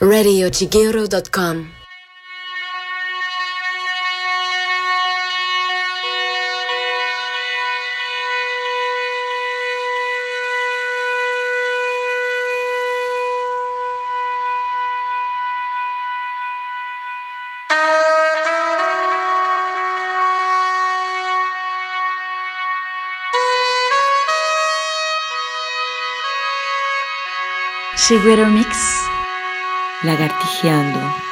RadioChigero.com Shigeru Mix. Lagartijeando.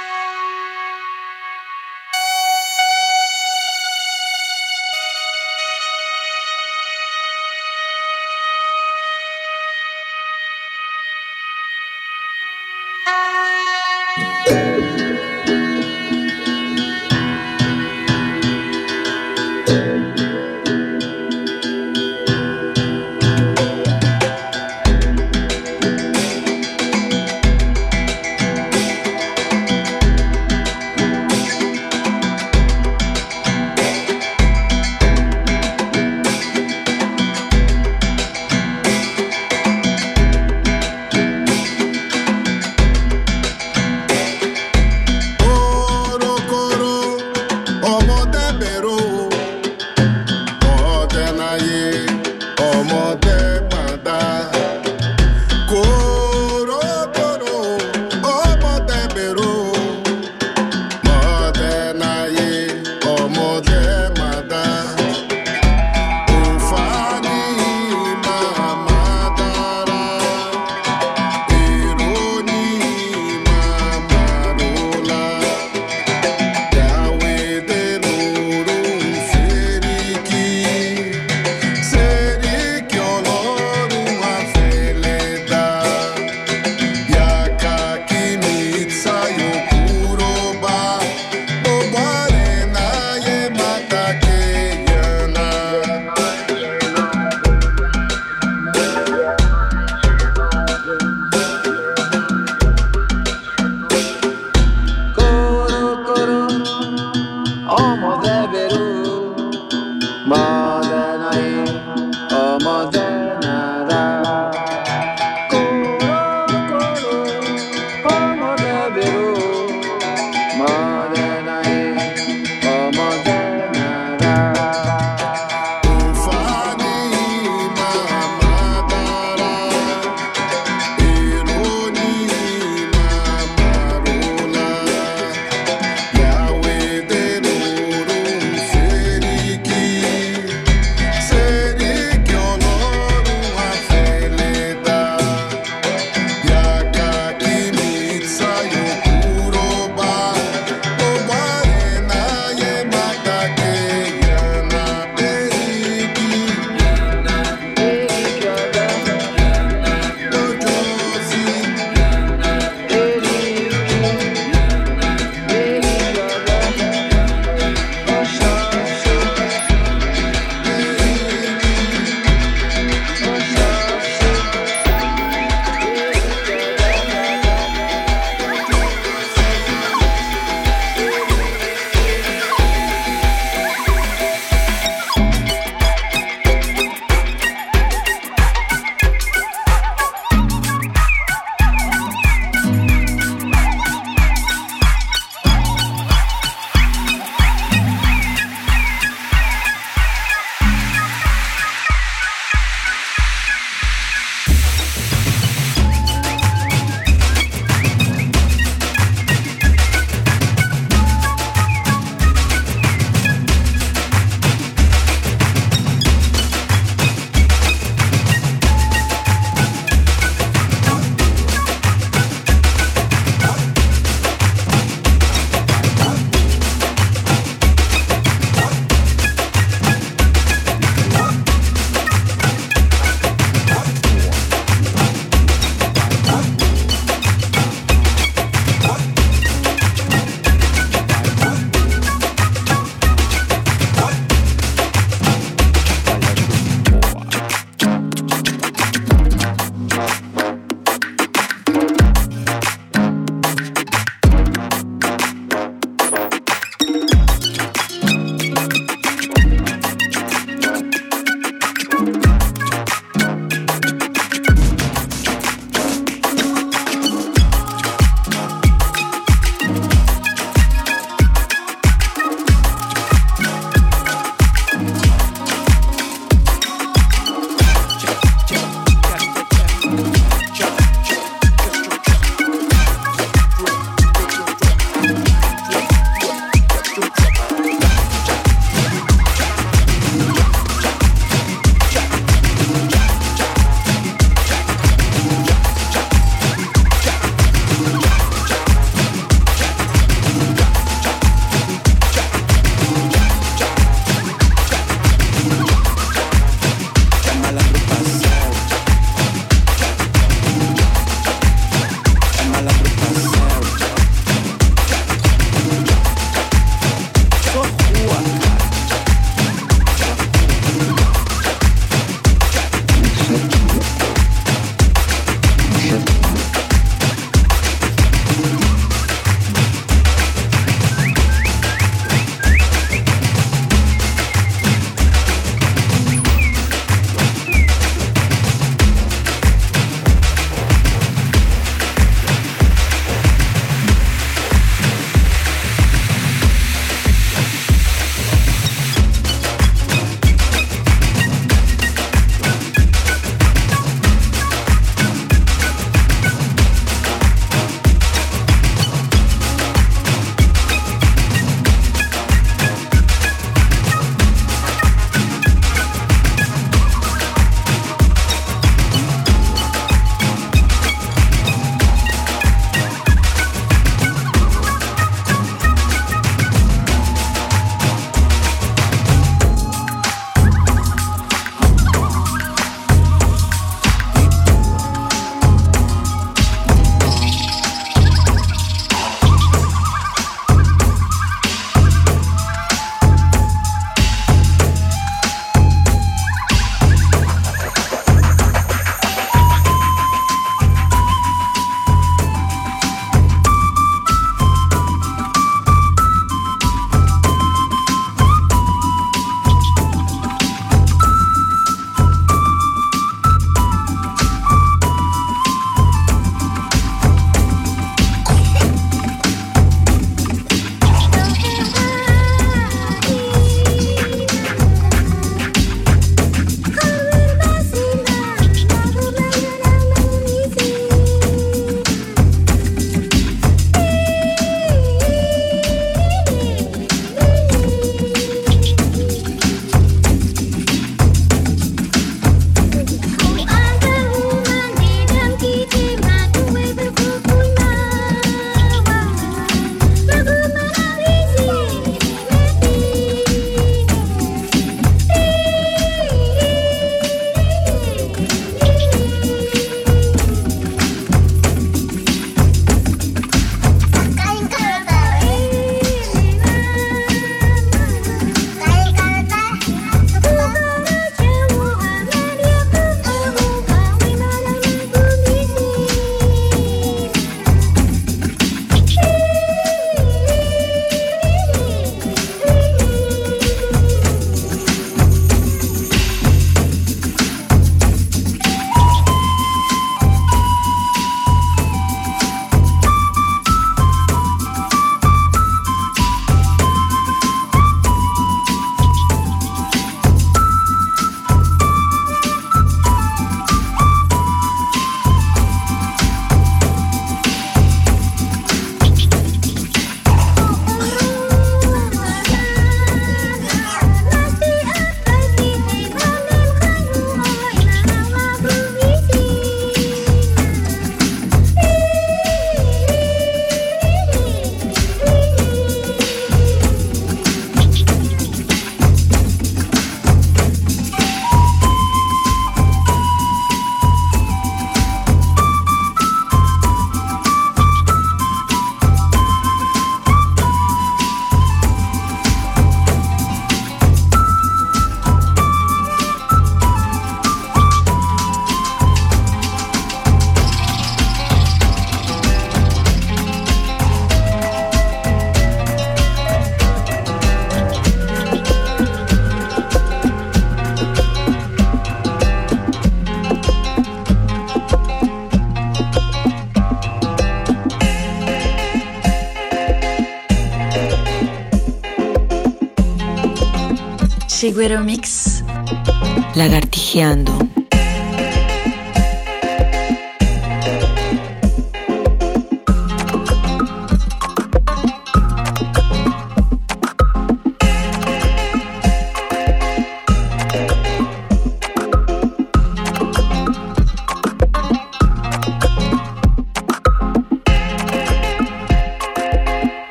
Chiguero Mix. Lagartijeando.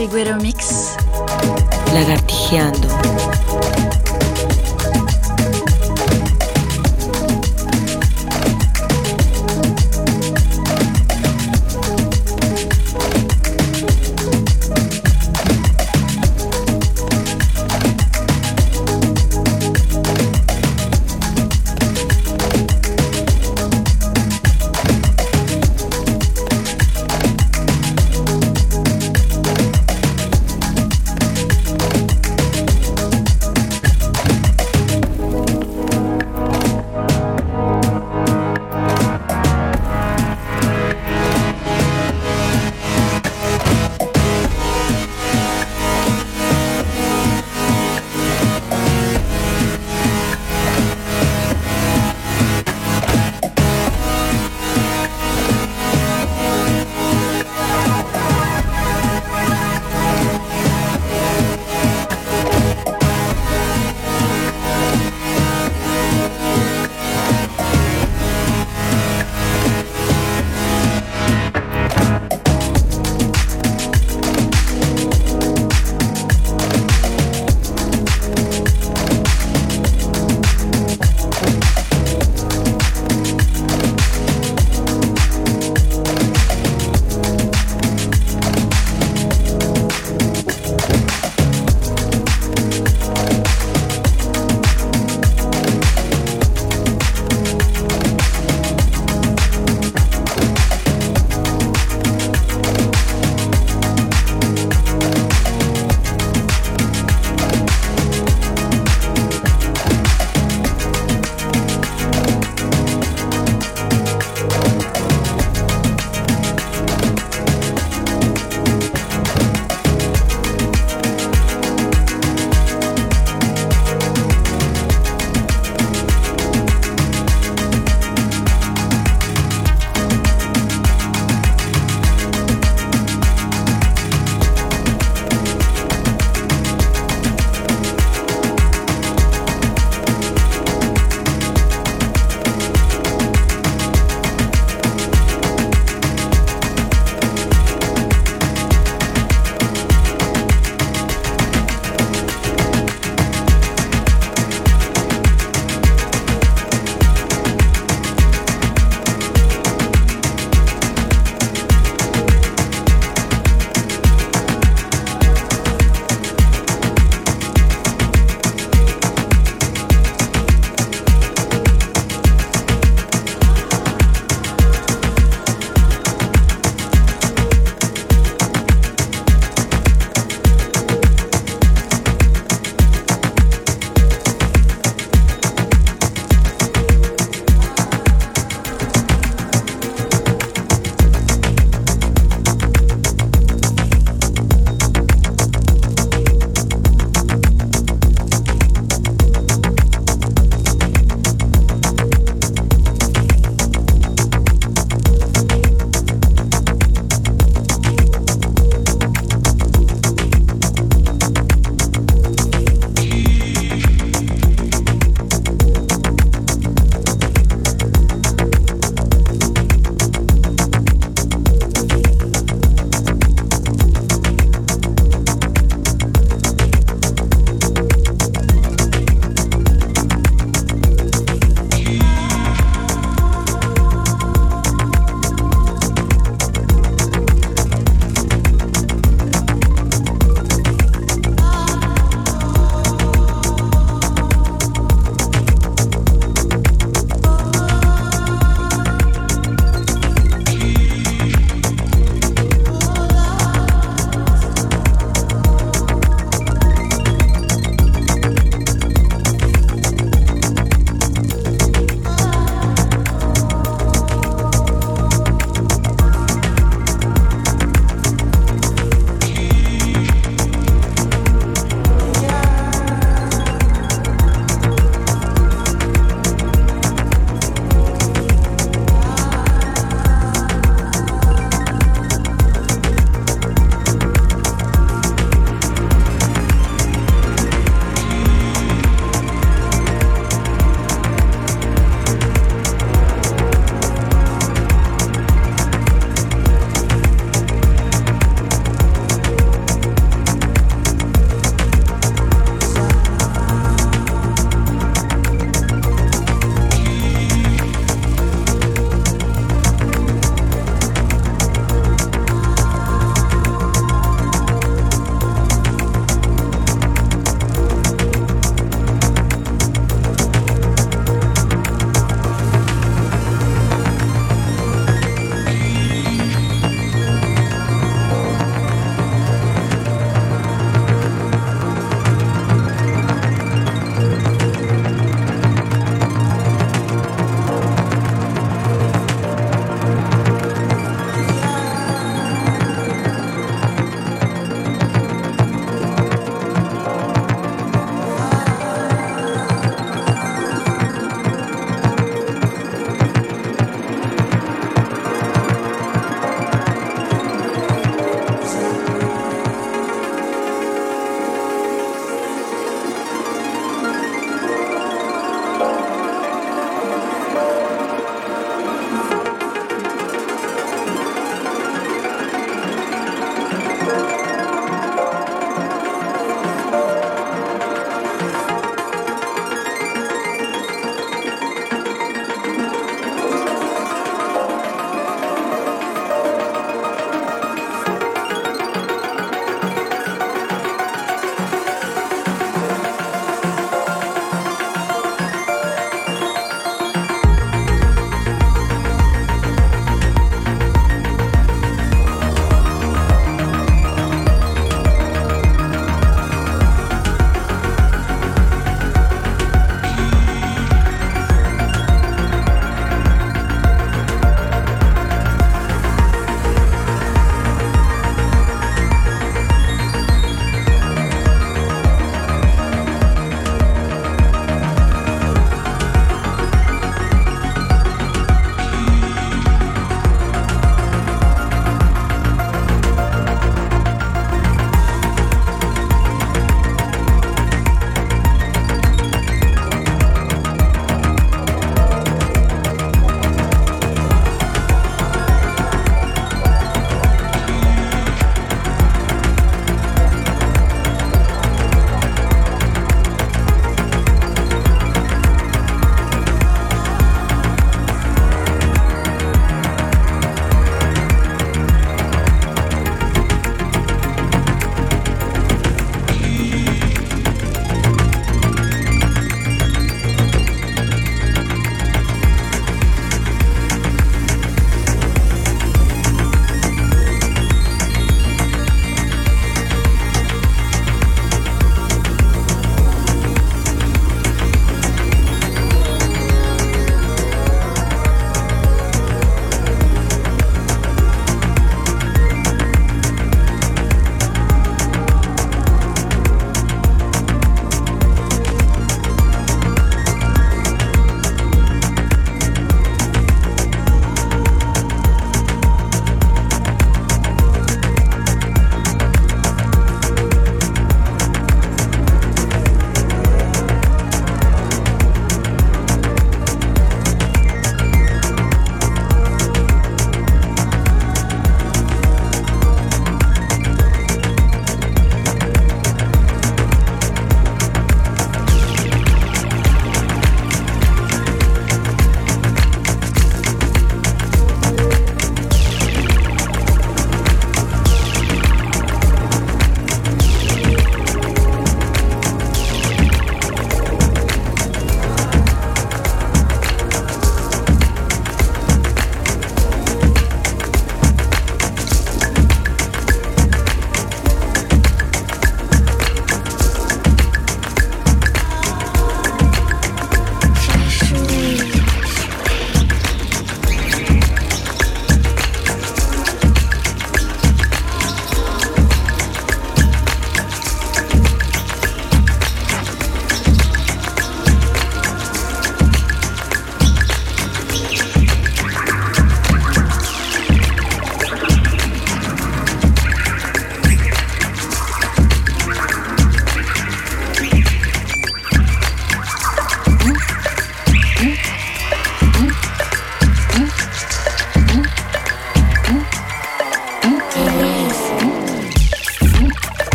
Chiguero Mix. Lagartijeando.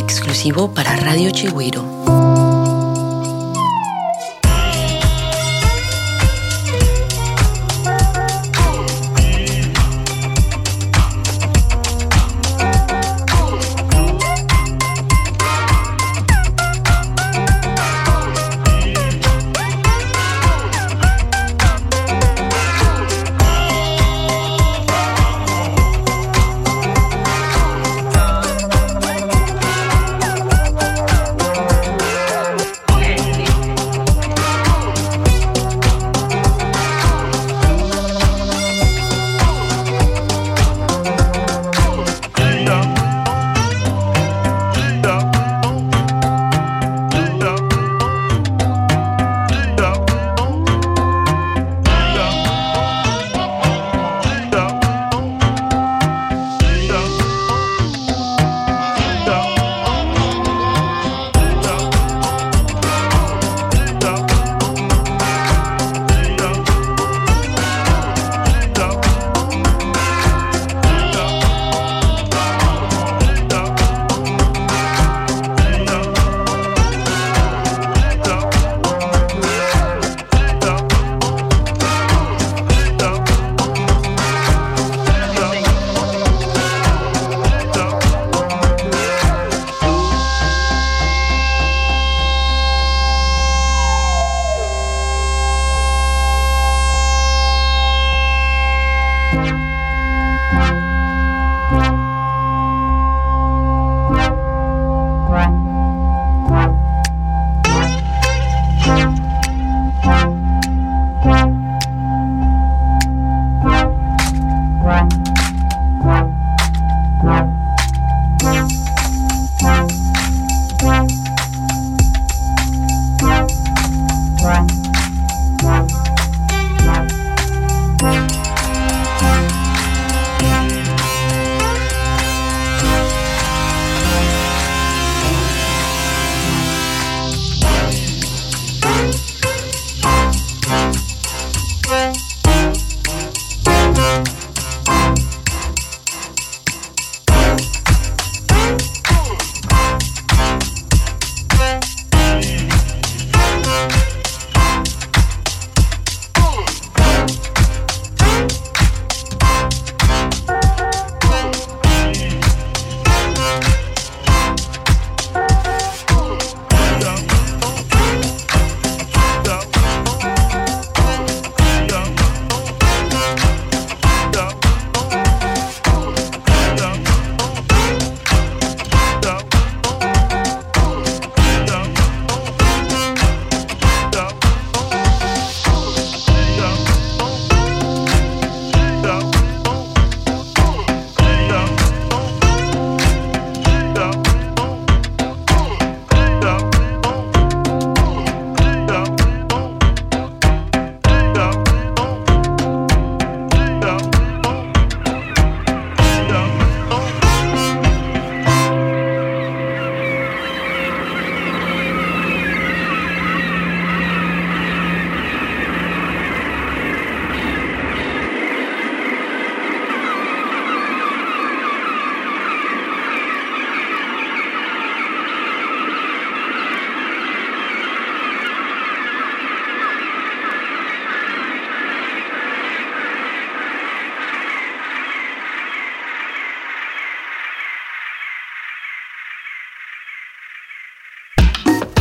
Exclusivo para Radio Chigüiro.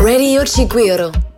Radio Chiguero.